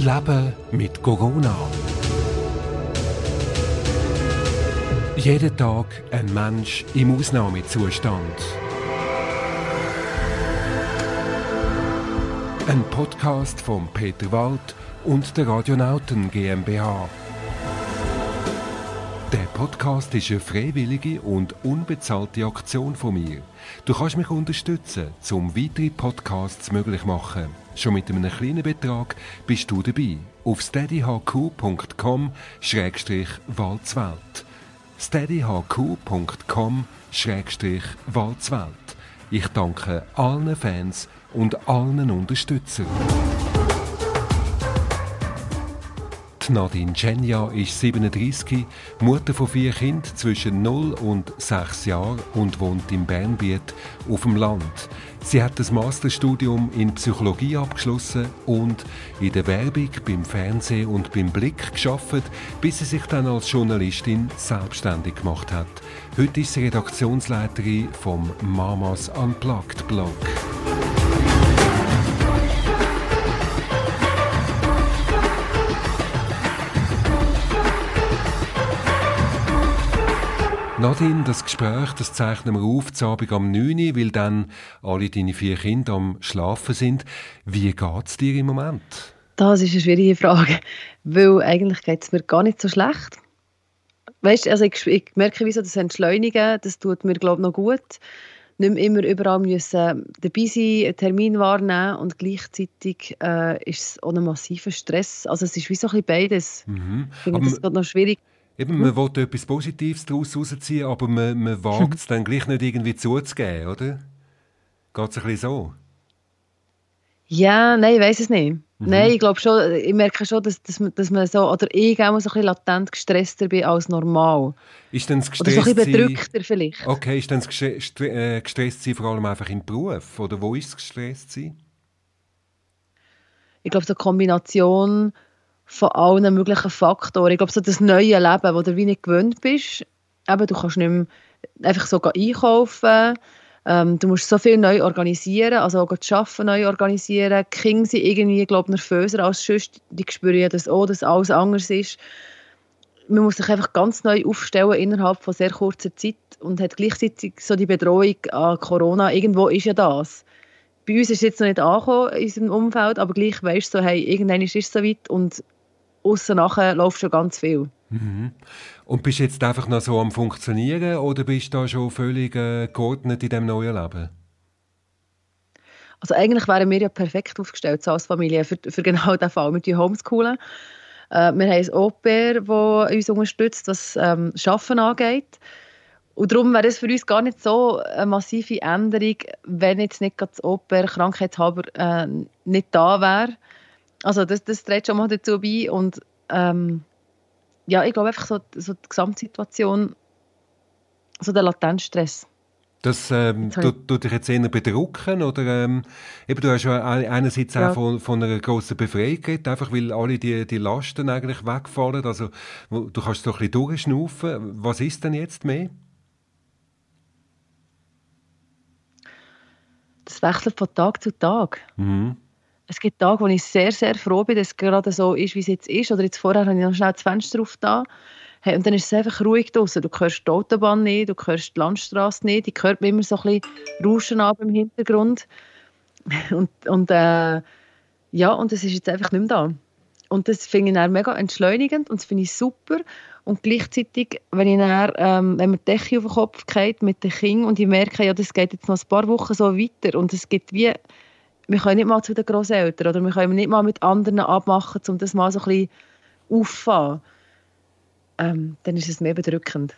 Leben mit Corona. Jeden Tag ein Mensch im Ausnahmezustand. Ein Podcast von Peter Wald und der Radionauten GmbH. Der Podcast ist eine freiwillige und unbezahlte Aktion von mir. Du kannst mich unterstützen, um weitere Podcasts möglich zu machen. Schon mit einem kleinen Betrag bist du dabei. Auf steadyhq.com-walzwelt. steadyhq.com-walzwelt. Ich danke allen Fans und allen Unterstützern. Nadine Genia ist 37, Mutter von vier Kindern zwischen 0 und 6 Jahren und wohnt im Bernbiet auf dem Land. Sie hat das Masterstudium in Psychologie abgeschlossen und in der Werbung, beim Fernsehen und beim Blick geschafft, bis sie sich dann als Journalistin selbstständig gemacht hat. Heute ist sie Redaktionsleiterin vom Mamas Unplugged Blog. Nadine, das Gespräch, das zeichnen wir auf, zu Abend am 9 Uhr, weil dann alle deine vier Kinder am Schlafen sind. Wie geht es dir im Moment? Das ist eine schwierige Frage, weil eigentlich geht es mir gar nicht so schlecht. Weißt, also ich, ich merke, wie so das Entschleunigen, das tut mir glaube noch gut. Nicht mehr immer überall müssen dabei sein, einen Termin wahrnehmen und gleichzeitig äh, ist es auch ein massiver Stress. Also es ist wie so ein bisschen beides. Mhm. Ich finde das gerade noch schwierig. Eben, man will etwas Positives daraus herausziehen, aber man, man wagt es dann gleich nicht irgendwie zuzugeben, oder? Geht es ein bisschen so? Ja, nein, ich weiß es nicht. Mhm. Nein, ich glaube schon, ich merke schon, dass, dass, man, dass man so, oder ich auch so ein bisschen latent gestresster bin als normal. Ist denn das gestresst oder so ein bisschen bedrückter vielleicht. Okay, ist denn das äh, gestresst sein vor allem einfach im Beruf? Oder wo ist es gestresst sein? Ich glaube, so eine Kombination von allen möglichen Faktoren. Ich glaube, so das neue Leben, wo du wie nicht gewöhnt bist, eben, du kannst nicht mehr einfach so einkaufen, ähm, du musst so viel neu organisieren, also auch das Arbeiten neu organisieren. Die Kinder sind irgendwie, glaube ich, nervöser als sonst. Die spüren ja das auch, dass alles anders ist. Man muss sich einfach ganz neu aufstellen innerhalb von sehr kurzer Zeit und hat gleichzeitig so die Bedrohung an Corona. Irgendwo ist ja das. Bei uns ist es jetzt noch nicht angekommen in unserem Umfeld, aber gleich weißt du, so, hey, irgendwann ist es so weit und außen nachher läuft schon ganz viel. Mhm. Und bist du jetzt einfach noch so am Funktionieren oder bist du da schon völlig äh, geordnet in diesem neuen Leben? Also eigentlich wären wir ja perfekt aufgestellt so als Familie für, für genau diesen Fall. Wir homeschoolen. Äh, wir haben ein Au-pair, das uns unterstützt, was ähm, Arbeiten angeht. Und darum wäre es für uns gar nicht so eine massive Änderung, wenn jetzt nicht das Au-pair krankheitshalber äh, nicht da wäre also das, das trägt schon mal dazu bei und ähm, ja, ich glaube einfach so, so die Gesamtsituation, so der Latenzstress. Das ähm, tut, tut dich jetzt eher bedrucken oder ähm, eben, du hast ja einerseits ja. auch von, von einer grossen Befreiung geredet, einfach weil alle die, die Lasten eigentlich wegfallen, also du kannst so ein bisschen durchschnaufen. Was ist denn jetzt mehr? Das wechselt von Tag zu Tag. Mhm es gibt Tage, wo ich sehr, sehr froh bin, dass es gerade so ist, wie es jetzt ist. Oder jetzt vorher habe ich noch schnell das Fenster auf da. Hey, und dann ist es einfach ruhig draußen. Du hörst die Autobahn nicht, du hörst die Landstraße nicht. Die hört immer so ein bisschen Rauschen ab im Hintergrund. Und, und äh, ja, und es ist jetzt einfach nicht mehr da. Und das finde ich dann mega entschleunigend und das finde ich super. Und gleichzeitig, wenn, ich dann, ähm, wenn mir die Decke auf den Kopf geht mit den Kindern und ich merke, ja, das geht jetzt noch ein paar Wochen so weiter und es gibt wie wir können nicht mal zu den Großeltern oder wir können nicht mal mit anderen abmachen, um das mal so ein bisschen aufzufahren, ähm, dann ist es mehr bedrückend.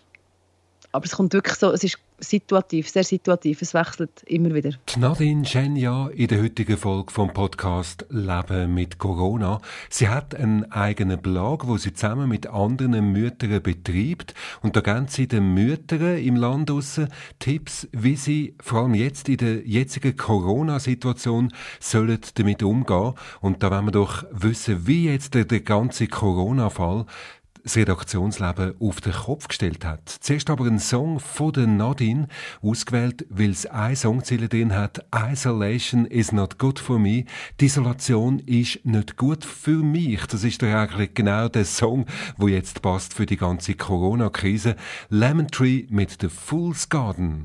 Aber es kommt wirklich so, es ist situativ, sehr situativ, es wechselt immer wieder. Nadine Genia in der heutigen Folge vom Podcast Leben mit Corona. Sie hat einen eigenen Blog, wo sie zusammen mit anderen Müttern betreibt und da geben sie den Müttern im Land draussen Tipps, wie sie vor allem jetzt in der jetzigen Corona-Situation sollen damit umgehen. Und da wollen wir doch wissen, wie jetzt der ganze Corona-Fall das Redaktionsleben auf den Kopf gestellt hat. Zuerst aber ein Song von der Nadine, ausgewählt, weil es eine Songzeile drin hat, Isolation is not good for me. Die Isolation ist nicht gut für mich. Das ist doch eigentlich genau der Song, wo jetzt passt für die ganze Corona-Krise. Lemon Tree mit The Fool's Garden.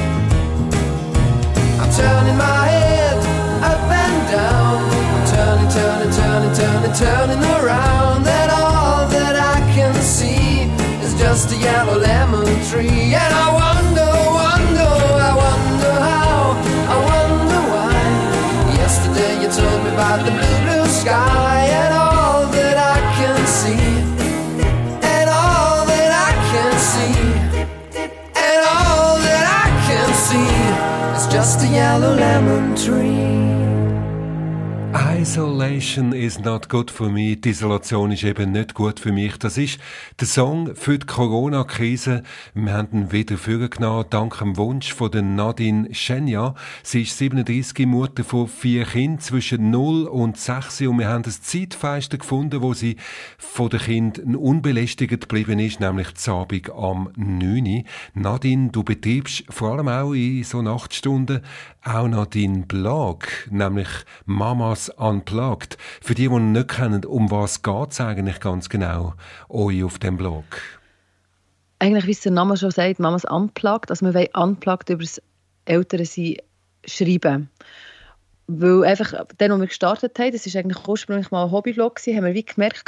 Just a yellow lemon tree. And I Isolation is not good for me. Die Isolation ist eben nicht gut für mich. Das ist der Song für die Corona-Krise. Wir haben ihn wieder vorgenommen, dank dem Wunsch von der Nadine Schenja. Sie ist 37, Mutter von vier Kindern zwischen 0 und 6 und wir haben das Zeitfenster gefunden, wo sie von den Kindern unbelästigt geblieben ist, nämlich Abend am 9. Nadine, du betreibst vor allem auch in so Nachtstunden auch noch deinen Blog, nämlich Mamas Unplugged. Für die, die ihn nicht kennen, um was geht es eigentlich ganz genau euch auf dem Blog? Eigentlich, wie es der Name schon sagt, Mamas Unplugged. Also wir wollen Unplugged über das Elternsein schreiben. Weil einfach, dann, wir gestartet haben, das war eigentlich ursprünglich mal ein Hobbyblog, haben wir wie gemerkt,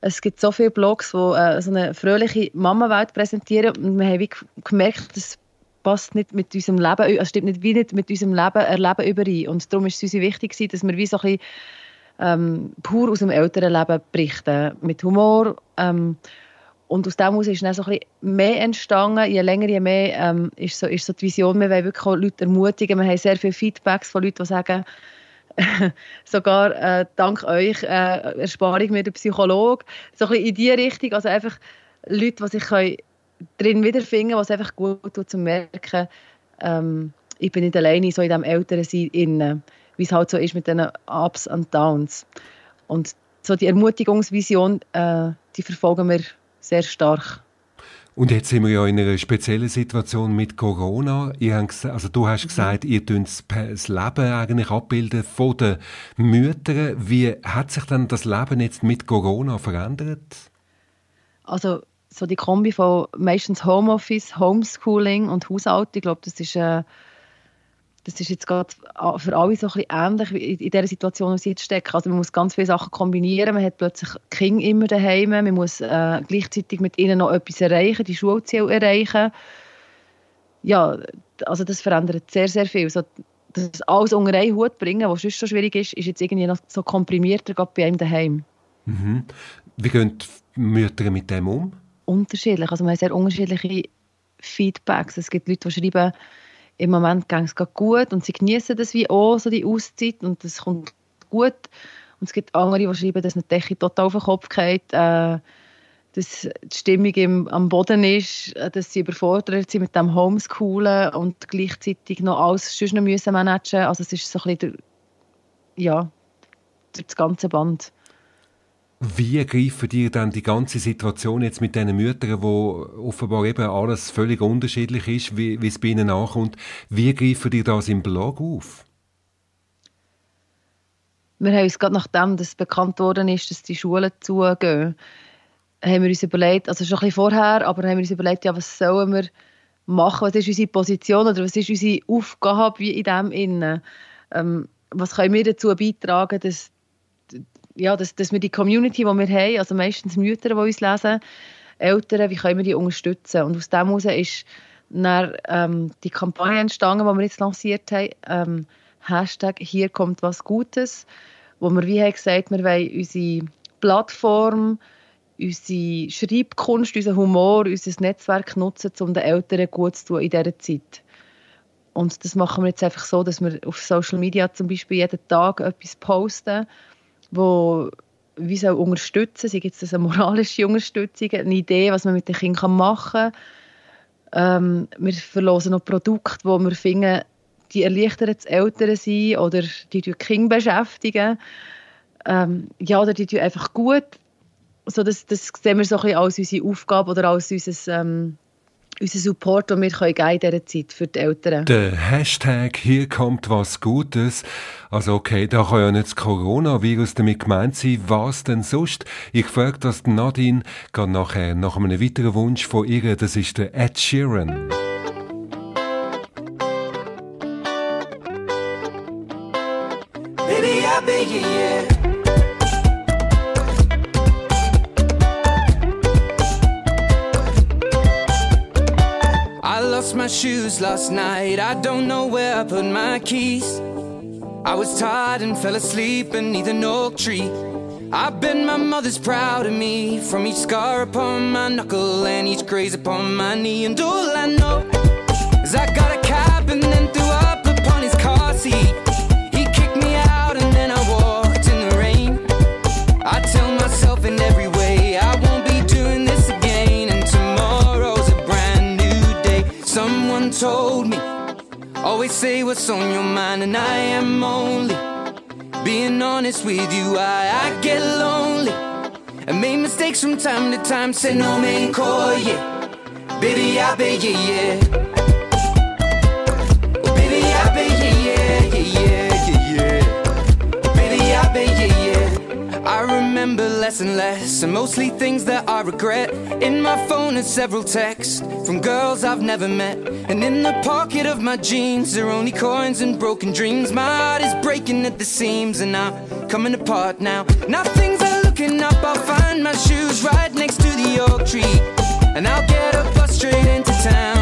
es gibt so viele Blogs, die äh, so eine fröhliche Mama-Welt präsentieren und wir haben wie gemerkt, dass passt nicht mit unserem Leben, es stimmt nicht wie nicht mit unserem Leben, Erleben überein. Und darum ist es uns wichtig, dass wir wie so ein bisschen ähm, pur aus dem Elternleben berichten, mit Humor. Ähm, und aus dem ist dann so ein bisschen mehr entstanden. Je länger, je mehr ähm, ist, so, ist so die Vision. Wir wollen wirklich auch Leute ermutigen. Wir haben sehr viele Feedbacks von Leuten, die sagen, sogar äh, dank euch äh, erspare ich mir den Psychologe. So ein bisschen in diese Richtung. Also einfach Leute, die sich können drin wiederfinden, was einfach gut tut, zu merken, ähm, ich bin nicht alleine so in diesem Elternsein, wie es halt so ist mit diesen Ups und Downs. Und so die Ermutigungsvision, äh, die verfolgen wir sehr stark. Und jetzt sind wir ja in einer speziellen Situation mit Corona. Habt, also du hast gesagt, ihr tut das Leben eigentlich abbilden von den Müttern. Wie hat sich denn das Leben jetzt mit Corona verändert? Also so die Kombi von meistens Homeoffice, Homeschooling und Haushalt, ich glaube, das ist äh, das ist jetzt gerade für alle so ein bisschen ähnlich in, in der Situation, in der sie jetzt stecken. Also man muss ganz viele Sachen kombinieren. Man hat plötzlich Kinder immer daheim. Man muss äh, gleichzeitig mit ihnen noch etwas erreichen, die Schulziele erreichen. Ja, also das verändert sehr, sehr viel. So, das alles unter einen Hut bringen, was sonst so schwierig ist, ist jetzt irgendwie noch so komprimierter gerade bei einem daheim. Mhm. Wie gehen die Mütter mit dem um? Unterschiedlich. Also man hat sehr unterschiedliche Feedbacks. Es gibt Leute, die schreiben, im Moment geht es gut und sie genießen das wie auch, so die Auszeit und das kommt gut. Und es gibt andere, die schreiben, dass eine Decke total auf den Kopf geht, äh, dass die Stimmung im, am Boden ist, äh, dass sie überfordert sind mit dem Homeschoolen und gleichzeitig noch alles sonst noch müssen. Also es ist so ein bisschen der, ja, das ganze Band. Wie greifen dir dann die ganze Situation jetzt mit diesen Müttern, wo offenbar eben alles völlig unterschiedlich ist, wie, es bei ihnen ankommt, wie greifen dir das im Blog auf? Wir haben uns gerade nachdem dass bekannt worden ist, dass die Schulen zugehen, haben wir uns überlegt, also schon ein bisschen vorher, aber haben wir uns überlegt, ja, was sollen wir machen, was ist unsere Position oder was ist unsere Aufgabe in dem Innen? Ähm, was können wir dazu beitragen, dass ja, dass, dass wir die Community, die wir haben, also meistens Mütter, die uns lesen, Eltern, wie können wir die unterstützen? Und aus dem heraus ist dann, ähm, die Kampagne entstanden, die wir jetzt lanciert haben, ähm, Hashtag «Hier kommt was Gutes», wo wir wie haben gesagt, wir wollen unsere Plattform, unsere Schreibkunst, unseren Humor, unser Netzwerk nutzen, um den Eltern gut zu tun in dieser Zeit. Und das machen wir jetzt einfach so, dass wir auf Social Media zum Beispiel jeden Tag etwas posten wo wie soll unterstützen, sei jetzt das eine moralische Unterstützung, eine Idee, was man mit den Kindern machen kann. Ähm, wir verlosen noch Produkte, wo wir finden, die erleichtern das Eltern sein oder die die Kinder beschäftigen. Ähm, ja, oder die tun einfach gut. So, das, das sehen wir so ein bisschen als unsere Aufgabe oder als unser ähm, unser Support, den wir geben in dieser Zeit für die Eltern. Der Hashtag «Hier kommt was Gutes». Also okay, da kann ja nicht das Coronavirus damit gemeint sein. Was denn sonst? Ich frage das Nadine geht nachher nach einem weiteren Wunsch von ihr. Das ist der Ed Sheeran. Shoes last night. I don't know where I put my keys. I was tired and fell asleep beneath an oak tree. I bet my mother's proud of me from each scar upon my knuckle and each graze upon my knee. And all I know is I got say what's on your mind, and I am only being honest with you. I, I get lonely and make mistakes from time to time. Say no man call, yeah. Baby, I beg you, yeah. I remember less and less, and mostly things that I regret. In my phone are several texts from girls I've never met. And in the pocket of my jeans are only coins and broken dreams. My heart is breaking at the seams, and I'm coming apart now. Now things are looking up, I'll find my shoes right next to the oak tree. And I'll get a bus straight into town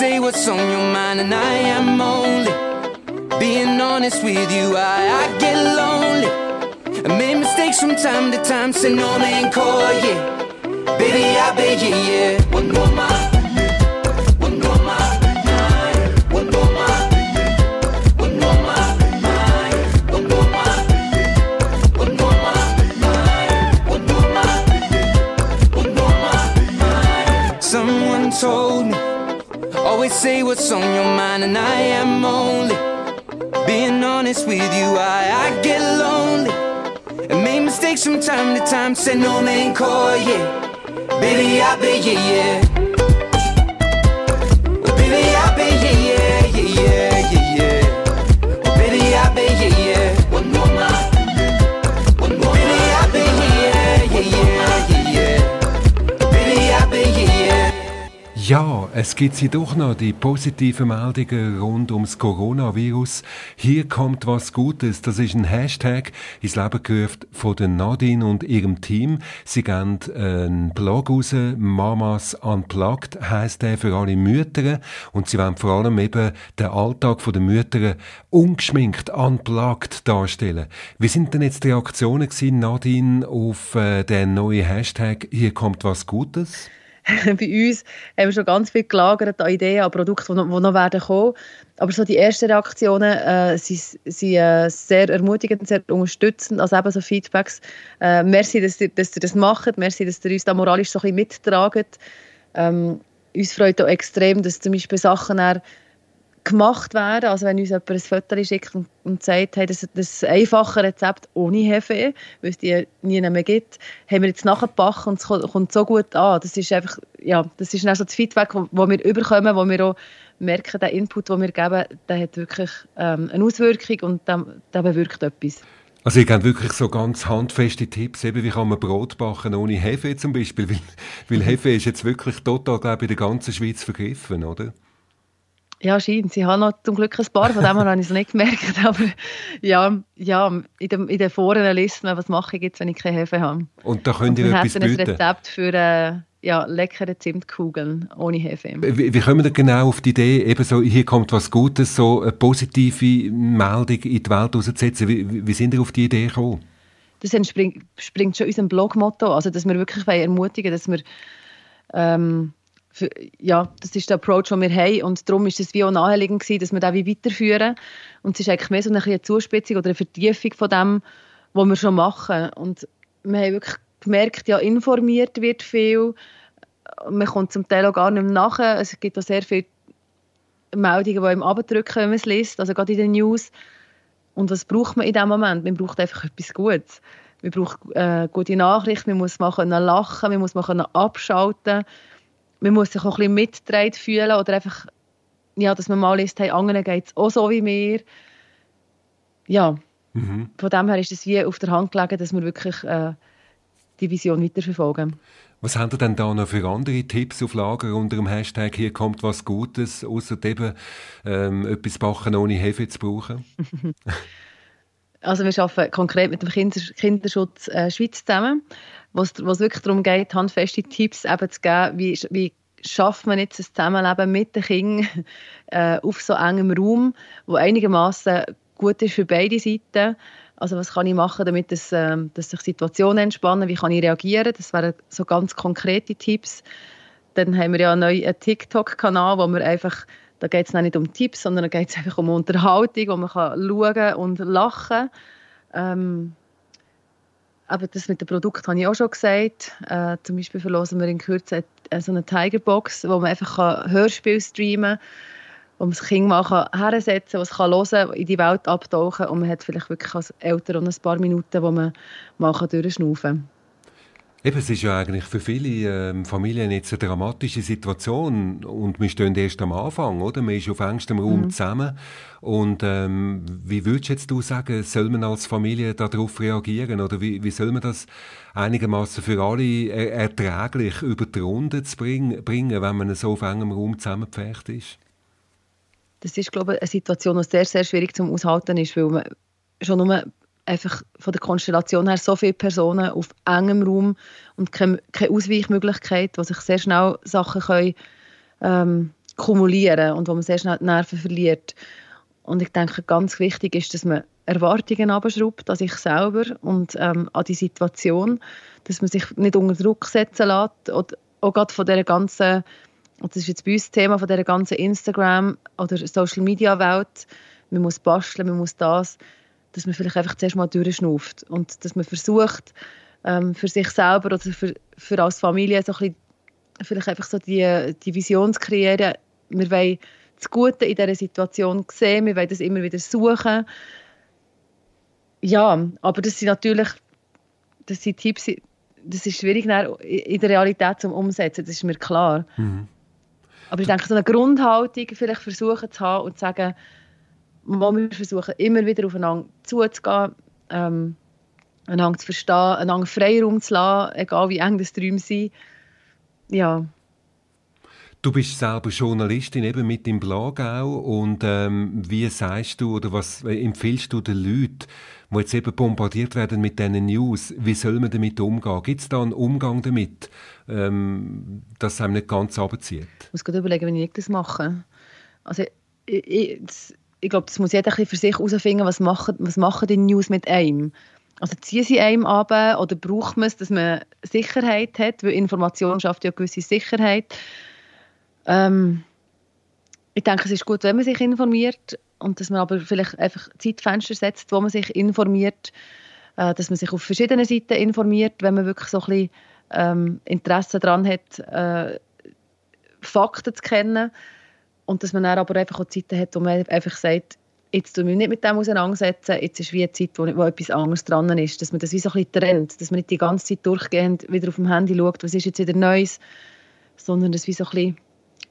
say what's on your mind, and I am only being honest with you. I, I get lonely. I made mistakes from time to time, say no man call, yeah. Baby, I beg you, yeah. One more mile. Say what's on your mind, and I am only being honest with you. I, I get lonely and make mistakes from time to time. Say no main call, yeah. Baby, I'll be yeah, yeah. Ja, es gibt sie doch noch, die positiven Meldungen rund ums Coronavirus. Hier kommt was Gutes. Das ist ein Hashtag ins Leben gerufen von der Nadine und ihrem Team. Sie geben einen Blog raus, Mamas Unplugged heisst der für alle Mütter. Und sie wollen vor allem eben den Alltag der Mütter ungeschminkt, unplugged darstellen. Wie sind denn jetzt die Reaktionen gewesen, Nadine, auf äh, den neuen Hashtag Hier kommt was Gutes? bei uns haben wir schon ganz viel gelagert an Ideen, an Produkten, die noch, die noch werden kommen. Aber so die ersten Reaktionen äh, sind, sind äh, sehr ermutigend, sehr unterstützend, also eben so Feedbacks. Äh, merci, dass ihr, dass ihr das macht, merci, dass ihr uns da moralisch so ein bisschen mittragt. Ähm, uns freut auch extrem, dass zum Beispiel Sachen gemacht werden. Also wenn uns jemand ein Foto schickt und, und sagt, hey, das, das einfache Rezept ohne Hefe, weil es die nie mehr gibt, haben wir jetzt nachgebacken und es kommt so gut an. Das ist einfach, ja, das ist so das Feedback, das wir überkommen, wo wir auch merken, der Input, den wir geben, der hat wirklich ähm, eine Auswirkung und der, der bewirkt etwas. Also ihr gebt wirklich so ganz handfeste Tipps, eben wie kann man Brot backen ohne Hefe zum Beispiel, weil, weil Hefe ist jetzt wirklich total, glaube ich, in der ganzen Schweiz vergriffen, oder? Ja, scheint. Sie haben noch zum Glück ein paar, von dem habe ich es nicht gemerkt. Aber ja, ja in, den, in den Foren liest man, was mache ich jetzt, wenn ich keine Hefe habe. Und da könnt ihr etwas bieten? ein Rezept für äh, ja, leckere Zimtkugeln ohne Hefe. Wie, wie kommen wir genau auf die Idee, eben so, hier kommt was Gutes, so eine positive Meldung in die Welt auszusetzen? Wie, wie sind ihr auf die Idee gekommen? Das entspringt springt schon unserem Blogmotto, also dass wir wirklich ermutigen dass wir ähm, für, ja, das ist der Approach, den wir haben. Und darum ist es wie auch naheliegend gewesen, dass wir das weiterführen. Und es ist eigentlich mehr so eine, Zuspitzung oder eine Vertiefung von dem, was wir schon machen. Und wir haben wirklich gemerkt, ja, informiert wird viel, man kommt zum Teil auch gar nicht mehr nachher, es gibt auch sehr viele Meldungen, die im Abdrücken, wenn man es liest, also gerade in den News. Und was braucht man in diesem Moment? Man braucht einfach etwas Gutes. Man braucht äh, gute Nachrichten, man muss mal lachen, man muss mal abschalten man muss sich auch ein bisschen mitgetragen fühlen oder einfach, ja, dass man mal liest, hey, anderen geht es auch so wie mir. Ja, mhm. von dem her ist es wie auf der Hand gelegen, dass wir wirklich äh, die Vision weiterverfolgen. Was haben ihr denn da noch für andere Tipps auf Lager unter dem Hashtag «Hier kommt was Gutes», außer eben ähm, etwas backen ohne Hefe zu brauchen? also wir arbeiten konkret mit dem Kinderschutz äh, Schweiz zusammen wo es wirklich darum geht, handfeste Tipps eben zu geben, wie, wie schafft man jetzt ein Zusammenleben mit den Kindern äh, auf so engem Raum, wo einigermaßen gut ist für beide Seiten. Also was kann ich machen, damit es, äh, dass sich Situationen entspannen, wie kann ich reagieren, das wären so ganz konkrete Tipps. Dann haben wir ja einen neuen TikTok-Kanal, wo wir einfach, da geht es nicht um Tipps, sondern da geht es einfach um Unterhaltung, wo man kann schauen und lachen. Ähm, aber das mit dem Produkt habe ich auch schon gesagt. Äh, zum Beispiel verlosen wir in Kürze äh, so eine Tigerbox, wo man einfach kann Hörspiel streamen kann, wo man das Kind mal kann hersetzen kann, was kann hören, in die Welt abtauchen und man hat vielleicht wirklich als Eltern ein paar Minuten, wo man mal durchschnaufen kann. Eben, es ist ja eigentlich für viele ähm, Familien jetzt eine dramatische Situation und wir stehen erst am Anfang, oder? Man ist auf engstem Raum mhm. zusammen und ähm, wie würdest jetzt du sagen, soll man als Familie darauf reagieren oder wie, wie soll man das einigermaßen für alle er erträglich über die Runde zu bringen, bringen, wenn man so auf engem Raum zusammengepfercht ist? Das ist, glaube ich, eine Situation, die sehr, sehr schwierig zum Aushalten ist, weil man schon nur einfach von der Konstellation her so viele Personen auf engem Raum und keine, keine Ausweichmöglichkeit, wo sich sehr schnell Sachen können, ähm, kumulieren und wo man sehr schnell die Nerven verliert. Und ich denke, ganz wichtig ist, dass man Erwartungen abschraubt an sich selber und ähm, an die Situation, dass man sich nicht unter Druck setzen lässt oder auch gerade von der ganzen, das ist jetzt bei uns das Thema, von der ganzen Instagram- oder Social-Media-Welt, man muss basteln, man muss das, dass man vielleicht einfach zuerst mal durchschnauft und dass man versucht, ähm, für sich selber oder für, für als Familie so ein bisschen, vielleicht einfach so die, die Vision zu kreieren, wir wollen das Gute in dieser Situation sehen, wir wollen das immer wieder suchen. Ja, aber das sind natürlich das sind Tipps, das ist schwierig in der Realität zu umsetzen, das ist mir klar. Mhm. Aber ich denke, so eine Grundhaltung vielleicht versuchen zu haben und zu sagen, wir versuchen immer wieder aufeinander zuzugehen, ähm, einander zu verstehen, einander Freiraum zu lassen, egal wie eng das Träume sind. Ja. Du bist selber Journalistin, eben mit dem Blog auch. Und ähm, wie sagst du oder was empfiehlst du den Leuten, die jetzt eben bombardiert werden mit diesen News? Wie soll man damit umgehen? Gibt es da einen Umgang damit, ähm, dass es einem nicht ganz abzieht? Ich muss gerade überlegen, wie ich das mache. Also, ich, ich, ich glaube, das muss jeder für sich herausfinden, was machen, was machen die News mit einem. Also ziehen sie einem ab oder braucht man es, dass man Sicherheit hat, weil Information schafft ja gewisse Sicherheit. Ähm, ich denke, es ist gut, wenn man sich informiert und dass man aber vielleicht einfach Zeitfenster setzt, wo man sich informiert, äh, dass man sich auf verschiedenen Seiten informiert, wenn man wirklich so ein bisschen ähm, Interesse daran hat, äh, Fakten zu kennen und dass man dann aber einfach auch Zeiten hat, wo man einfach sagt, jetzt tun wir nicht mit dem auseinandersetzen, jetzt ist wie eine Zeit, wo, wo etwas anderes dran ist, dass man das wie so ein bisschen trennt, dass man nicht die ganze Zeit durchgehend wieder auf dem Handy schaut, was ist jetzt wieder Neues, sondern das wie so ein bisschen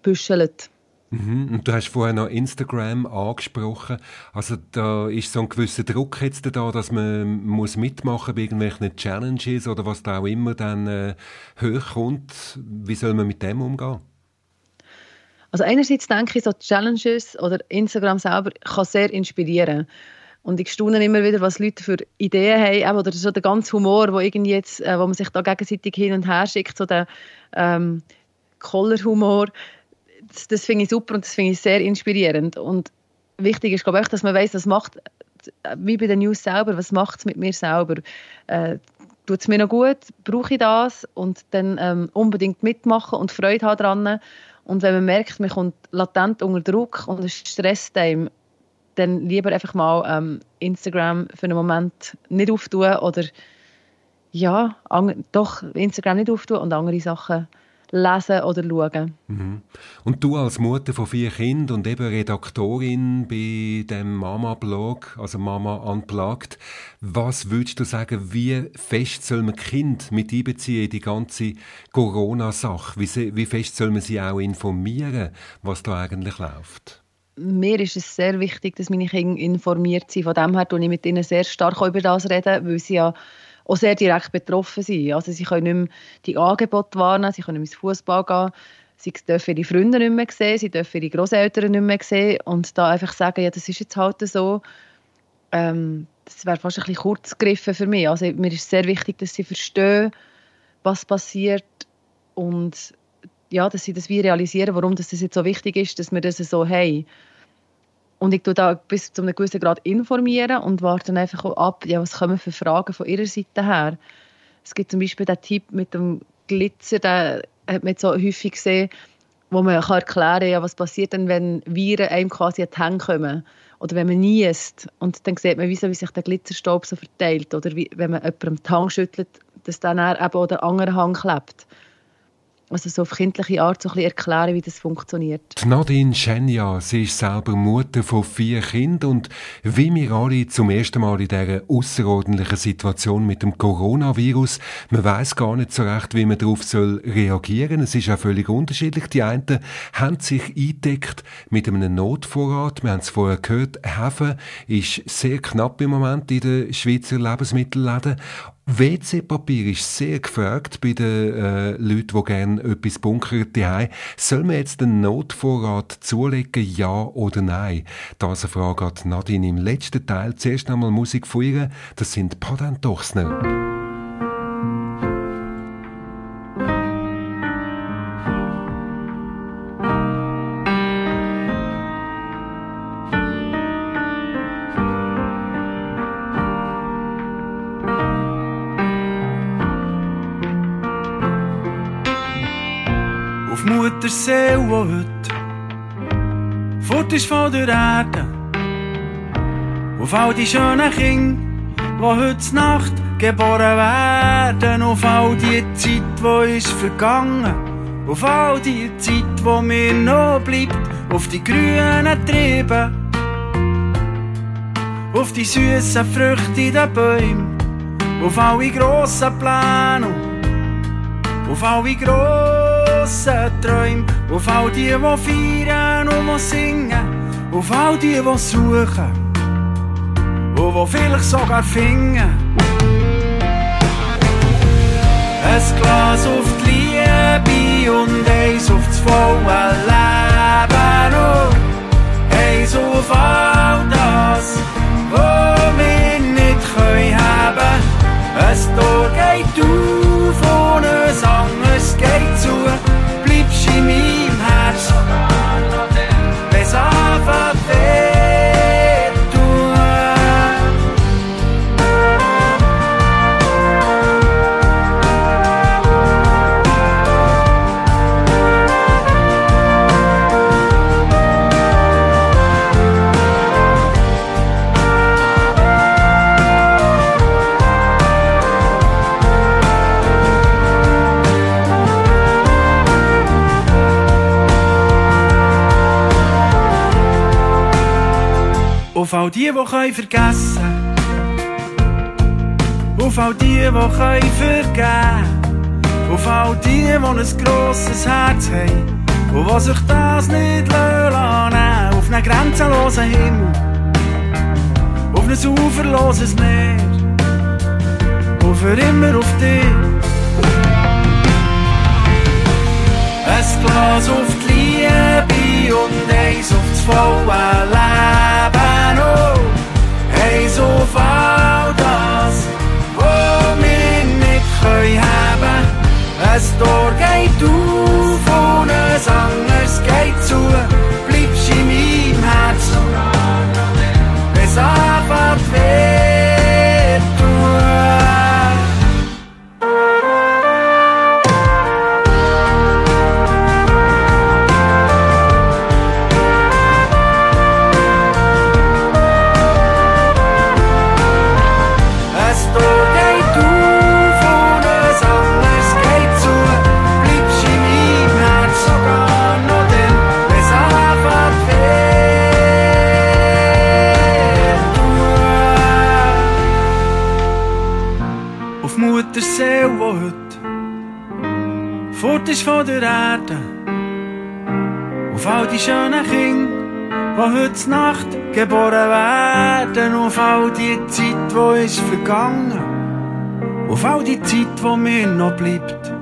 büschelt. Mhm. Und du hast vorher noch Instagram angesprochen. Also da ist so ein gewisser Druck jetzt da, dass man muss mitmachen bei irgendwelchen Challenges oder was da auch immer dann äh, hochkommt. Wie soll man mit dem umgehen? Also einerseits denke ich, so Challenges oder Instagram selber kann sehr inspirieren. Und ich staune immer wieder, was Leute für Ideen haben, oder so der ganze Humor, wo, irgendwie jetzt, äh, wo man sich da gegenseitig hin und her schickt, so der ähm, Collar-Humor, das, das finde ich super und das finde ich sehr inspirierend. Und wichtig ist, glaube ich, dass man weiß, was macht, wie bei den News selber, was macht es mit mir selber? Äh, Tut es mir noch gut? Brauche ich das? Und dann ähm, unbedingt mitmachen und Freude haben daran. Und wenn man merkt, man kommt latent unter Druck und es stresst einem, dann lieber einfach mal ähm, Instagram für einen Moment nicht auftun oder ja, doch Instagram nicht auftun und andere Sachen lesen oder schauen. Mhm. Und du als Mutter von vier Kindern und eben Redaktorin bei dem Mama-Blog, also Mama Unplugged, was würdest du sagen, wie fest soll man Kind mit einbeziehen in die ganze Corona-Sache? Wie, wie fest soll man sie auch informieren, was da eigentlich läuft? mir ist es sehr wichtig, dass meine Kinder informiert sind. Von dem her rede ich mit ihnen sehr stark über das reden, weil sie ja auch sehr direkt betroffen sind. Also sie können nicht mehr die Angebote wahrnehmen, sie können nicht mehr ins Fußball gehen, sie dürfen ihre Freunde nicht mehr sehen, sie dürfen ihre Großeltern nicht mehr sehen und da einfach sagen, ja, das ist jetzt halt so, ähm, das wäre fast ein bisschen kurz gegriffen für mich. Also mir ist sehr wichtig, dass sie verstehen, was passiert und ja, dass sie das wie realisieren, warum das jetzt so wichtig ist, dass wir das so haben. Und ich tue da bis zu einem gewissen Grad informieren und warte dann einfach auch ab, ja, was kommen für Fragen von ihrer Seite her. Es gibt zum Beispiel den Typ mit dem Glitzer, den hat man so häufig gesehen, wo man kann erklären kann, ja, was passiert denn, wenn Viren einem quasi an die Hände kommen. Oder wenn man niest. Und dann sieht man, wie, so, wie sich der Glitzerstaub so verteilt. Oder wie, wenn man jemandem die Hand schüttelt, dass dann eben auch der andere Hang klebt also so auf kindliche Art so ein bisschen erklären, wie das funktioniert. Nadine Schenja, sie ist selber Mutter von vier Kindern und wie wir alle zum ersten Mal in dieser außerordentlichen Situation mit dem Coronavirus, man weiß gar nicht so recht, wie man darauf soll reagieren. Es ist auch völlig unterschiedlich. Die einen haben sich eingedeckt mit einem Notvorrat. Wir haben es vorher gehört, Hefe ist sehr knapp im Moment in den Schweizer Lebensmittelläden. WC-Papier ist sehr gefragt bei den äh, Leuten, die gerne etwas bunkern daheim. Soll man jetzt den Notvorrat zulegen, ja oder nein? Das eine Frage an Nadine im letzten Teil. Zuerst einmal Musik von ihr. Das sind Patent der Seele, die heute fort ist von der Erde. Auf all die schönen Kinder, die heute Nacht geboren werden. Auf all die Zeit, die ist vergangen. Auf all die Zeit, wo mir noch bleibt, auf die grünen Triebe, auf die süßen Früchte in den Bäumen, auf alle grossen Pläne, auf alle grossen Träume, auf all die, die feiern und singen, auf all die, die suchen. Und die vielleicht sogar finden. Ein Glas auf die Liebe und eins auf das volle Leben. Und eins auf all das, was wir nicht können haben. Tor geht auf die, vergessen. Auf all die, die können vergeben. Auf all die, die ein grosses Herz haben. Und die sich das nicht lassen Auf einen grenzenlosen Himmel. Auf ein uferloses Meer. Und für immer auf dich. Ein Glas auf die Liebe und eins auf das volle die heute Nacht geboren werden. Auf all die Zeit, wo ist vergangen. Auf all die Zeit, wo mir noch bleibt.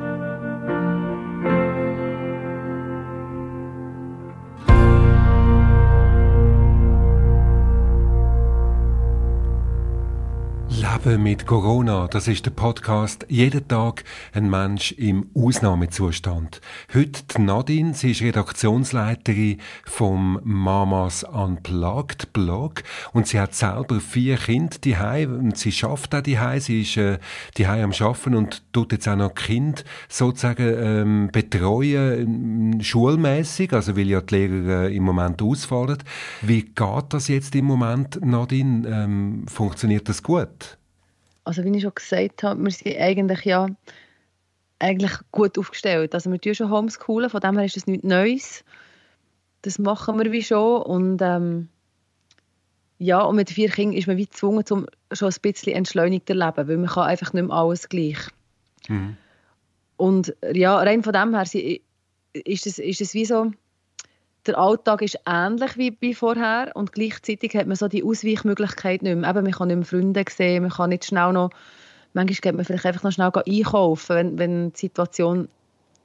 Leben mit Corona, das ist der Podcast «Jeden Tag ein Mensch im Ausnahmezustand». Heute die Nadine, sie ist Redaktionsleiterin vom Mamas Unplugged Blog und sie hat selber vier Kinder daheim und sie schafft auch daheim. Sie ist äh, daheim am Schaffen und tut jetzt auch noch Kind sozusagen ähm, betreuen, ähm, schulmäßig, also weil ja die Lehrer äh, im Moment ausfallen. Wie geht das jetzt im Moment, Nadine? Ähm, funktioniert das gut? Also wie ich schon gesagt habe, wir sind eigentlich ja eigentlich gut aufgestellt. Also wir tun schon Homeschoolen, von dem her ist das nichts Neues. Das machen wir wie schon und ähm, ja, und mit vier Kindern ist man wie gezwungen, zum schon ein bisschen entschleunigter leben, weil man kann einfach nicht mehr alles gleich. Mhm. Und ja, rein von dem her ist es, ist es wie so, der Alltag ist ähnlich wie, wie vorher und gleichzeitig hat man so die Ausweichmöglichkeit nicht mehr. Eben, man kann nicht mehr Freunde sehen, man kann nicht schnell noch, manchmal geht man vielleicht einfach noch schnell einkaufen, wenn, wenn die Situation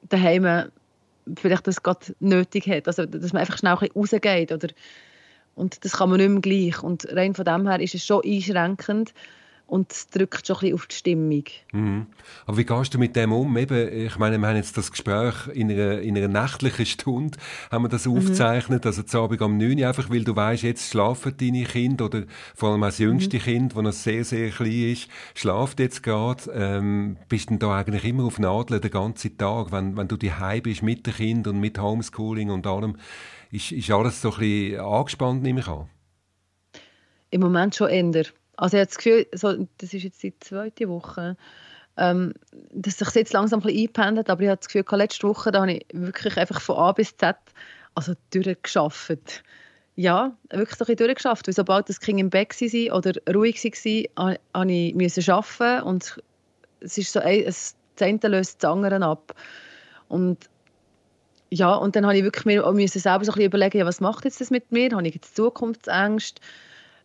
daheim vielleicht das gerade nötig hat, also dass man einfach schnell ein rausgeht oder? Und das kann man nicht mehr gleich. Und rein von dem her ist es schon einschränkend und es drückt schon ein bisschen auf die Stimmung. Mhm. Aber wie gehst du mit dem um? Eben, ich meine, wir haben jetzt das Gespräch in einer, in einer nächtlichen Stunde, haben wir das aufgezeichnet, also zu Abend um 9 Uhr, einfach weil du weißt, jetzt schlafen deine Kinder oder vor allem das jüngste Kind, das noch sehr, sehr klein ist, schlaft jetzt gerade. Ähm, bist du da eigentlich immer auf Nadeln den ganzen Tag, wenn, wenn du daheim bist mit den Kindern und mit Homeschooling und allem, ist, ist alles so ein bisschen angespannt, nehme ich an? Im Moment schon eher. Also ich habe das Gefühl, so, das ist jetzt die zweite Woche, ähm, dass sich jetzt langsam ein bisschen einpendelt, aber ich habe das Gefühl, letzte Woche da habe ich wirklich einfach von A bis Z also durchgeschafft. Ja, wirklich so ein bisschen durchgeschafft, weil sobald das Kind im Bett war oder ruhig war, musste ich arbeiten und es ist so, ein, das eine löst das andere ab. Und ja, und dann habe ich wirklich mir selber so ein bisschen überlegen, ja, was macht jetzt das mit mir? Habe ich jetzt Zukunftsängste?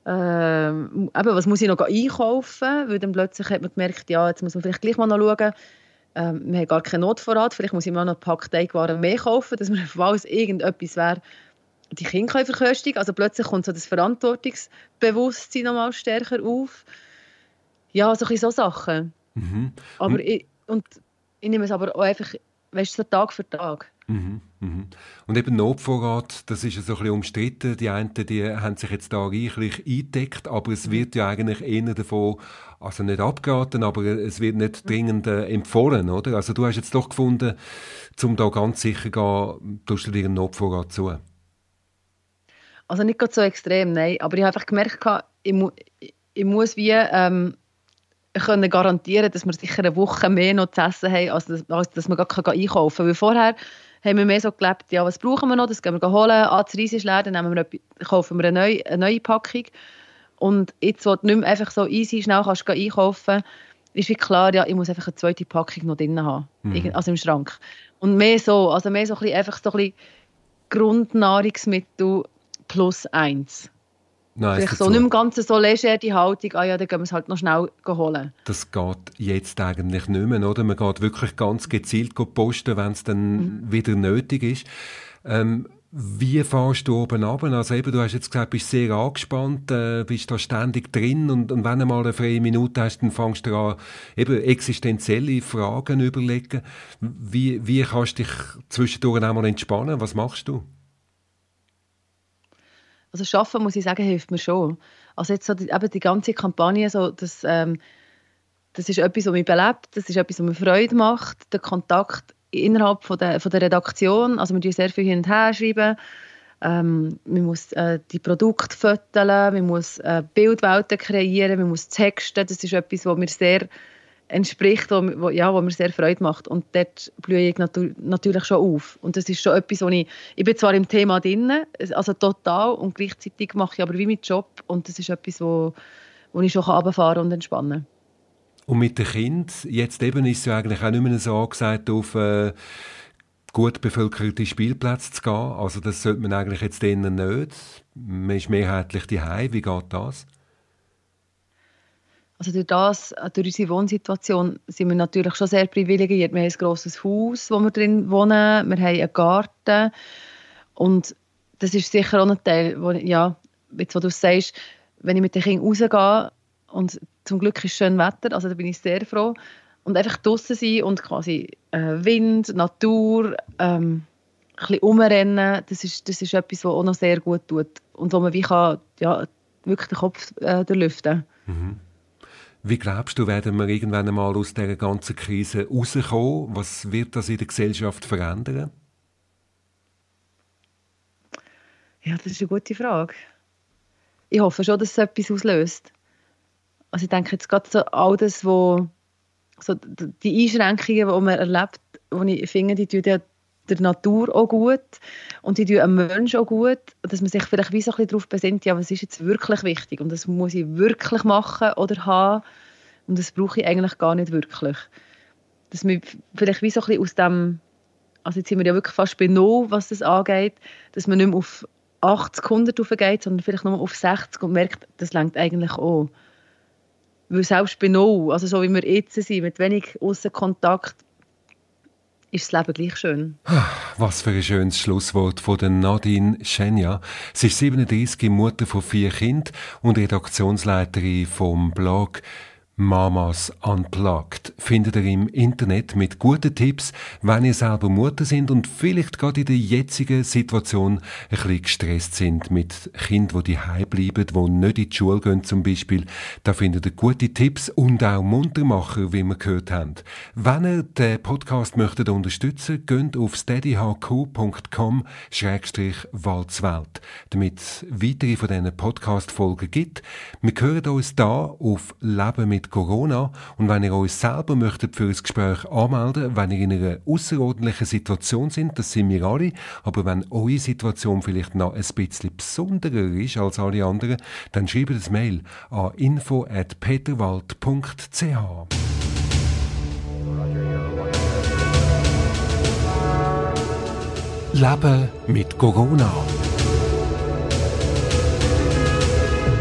Ähm, eben, was muss ich noch einkaufen? Weil dann plötzlich hat man gemerkt, ja, jetzt muss man vielleicht gleich mal noch schauen, ähm, wir haben gar keinen Notvorrat, vielleicht muss ich mal noch ein Pack Teigwaren mehr kaufen, dass man, falls irgendetwas wäre, die Kinder verköstigen. Also plötzlich kommt so das Verantwortungsbewusstsein noch mal stärker auf. Ja, so ein so Sachen. Mhm. Aber ich, und ich nehme es aber auch einfach, weißt du, so Tag für Tag. Mhm, mhm. Und eben Notvorrat, das ist ja so ein bisschen umstritten. Die einen, die haben sich jetzt da reichlich eingedeckt, aber es wird ja eigentlich eher davon, also nicht abgeraten, aber es wird nicht dringend äh, empfohlen, oder? Also du hast jetzt doch gefunden, um da ganz sicher gehen, tust du dir einen Notvorrat zu? Also nicht ganz so extrem, nein. Aber ich habe einfach gemerkt, ich, mu ich muss wie ähm, können garantieren, dass wir sicher eine Woche mehr noch zu essen haben, als, als dass man gar einkaufen kann. Weil vorher haben wir mehr so gelebt, ja, was brauchen wir noch, das gehen wir holen, ah, das Reis ist leer, dann nehmen wir, kaufen wir eine neue, eine neue Packung. Und jetzt, wo du nicht mehr einfach so easy schnell kannst einkaufen ist wie klar, ja, ich muss einfach eine zweite Packung noch drin haben, mhm. also im Schrank. Und mehr so, also mehr so ein bisschen, einfach so ein bisschen Grundnahrungsmittel plus eins. Nein, Vielleicht so nicht im Ganzen so leger die Haltung, ah ja, dann gehen wir es halt noch schnell holen. Das geht jetzt eigentlich nicht mehr, oder? Man geht wirklich ganz gezielt posten, wenn es dann mhm. wieder nötig ist. Ähm, wie fährst du oben runter? Also eben, du hast jetzt gesagt, bist sehr angespannt, äh, bist da ständig drin und, und wenn du mal eine freie Minute hast, dann fängst du an, eben existenzielle Fragen überlegen. Wie, wie kannst du dich zwischendurch auch mal entspannen? Was machst du? Also Schaffen muss ich sagen, hilft mir schon. Also jetzt so die, eben die ganze Kampagne, so, das, ähm, das ist etwas, was mich belebt, das ist etwas, was mir Freude macht, der Kontakt innerhalb von der, von der Redaktion, also wir schreiben sehr viel hin und her schreiben, ähm, man muss äh, die Produkte föteln, man muss äh, Bildwelten kreieren, man muss texten, das ist etwas, was mir sehr entspricht, wo, wo, ja, wo mir sehr Freude macht. Und dort blühe ich natu natürlich schon auf. Und das ist schon etwas, wo ich, ich bin zwar im Thema drin, also total, und gleichzeitig mache ich aber wie meinen Job. Und das ist etwas, wo, wo ich schon runterfahren und entspannen kann. Und mit dem Kind, jetzt eben ist es ja eigentlich auch nicht mehr so angesagt, auf äh, gut bevölkerte Spielplätze zu gehen. Also das sollte man eigentlich jetzt denen nicht. Man ist mehrheitlich daheim. Wie geht das? Also durch das, durch unsere Wohnsituation sind wir natürlich schon sehr privilegiert. Wir haben ein grosses Haus, wo wir drin wohnen. Wir haben einen Garten. Und das ist sicher auch ein Teil, wo, ja, jetzt wo du sagst, wenn ich mit den Kindern rausgehe und zum Glück ist schön Wetter, also da bin ich sehr froh. Und einfach draußen sein und quasi äh, Wind, Natur, ähm, ein bisschen umrennen, das ist, das ist etwas, was auch noch sehr gut tut. Und wo man wie kann, ja, wirklich den Kopf äh, durchlüften mhm. Wie glaubst du, werden wir irgendwann einmal aus dieser ganzen Krise rauskommen? Was wird das in der Gesellschaft verändern? Ja, das ist eine gute Frage. Ich hoffe schon, dass es etwas auslöst. Also ich denke jetzt gerade so all das, wo so die Einschränkungen, die man erlebt, die ich finde, die tun ja der Natur auch gut und die tun einem Menschen auch gut, dass man sich vielleicht wie so ein bisschen darauf besinnt, ja, was ist jetzt wirklich wichtig und das muss ich wirklich machen oder haben und das brauche ich eigentlich gar nicht wirklich. Dass man vielleicht wie so ein bisschen aus dem, also jetzt sind wir ja wirklich fast bei Null, was das angeht, dass man nicht mehr auf 80, 100 geht, sondern vielleicht nur auf 60 und merkt, das längt eigentlich auch. Weil selbst bei Null, also so wie wir jetzt sind, mit wenig Außenkontakt, ist das Leben gleich schön. Was für ein schönes Schlusswort von der Nadine Schenja. Sie ist 37, Mutter von vier Kindern und Redaktionsleiterin vom Blog Mamas Unplugged findet ihr im Internet mit guten Tipps, wenn ihr selber Mutter sind und vielleicht gerade in der jetzigen Situation ein bisschen gestresst sind mit Kindern, die daheim bleiben, die nicht in die Schule gehen zum Beispiel. Da findet ihr gute Tipps und auch Muntermacher, wie wir gehört haben. Wenn ihr den Podcast möchtet unterstützen, geht auf steadyhq.com-walzwelt, damit es weitere von diesen Podcast-Folgen gibt. Wir hören uns da auf Leben mit Corona und wenn ihr euch selber möchtet für ein Gespräch anmelden, wenn ihr in einer außerordentlichen Situation sind, das sind wir alle, aber wenn eure Situation vielleicht noch ein bisschen besonderer ist als alle anderen, dann schreibt ein Mail an info@peterwald.ch. Leben mit Corona.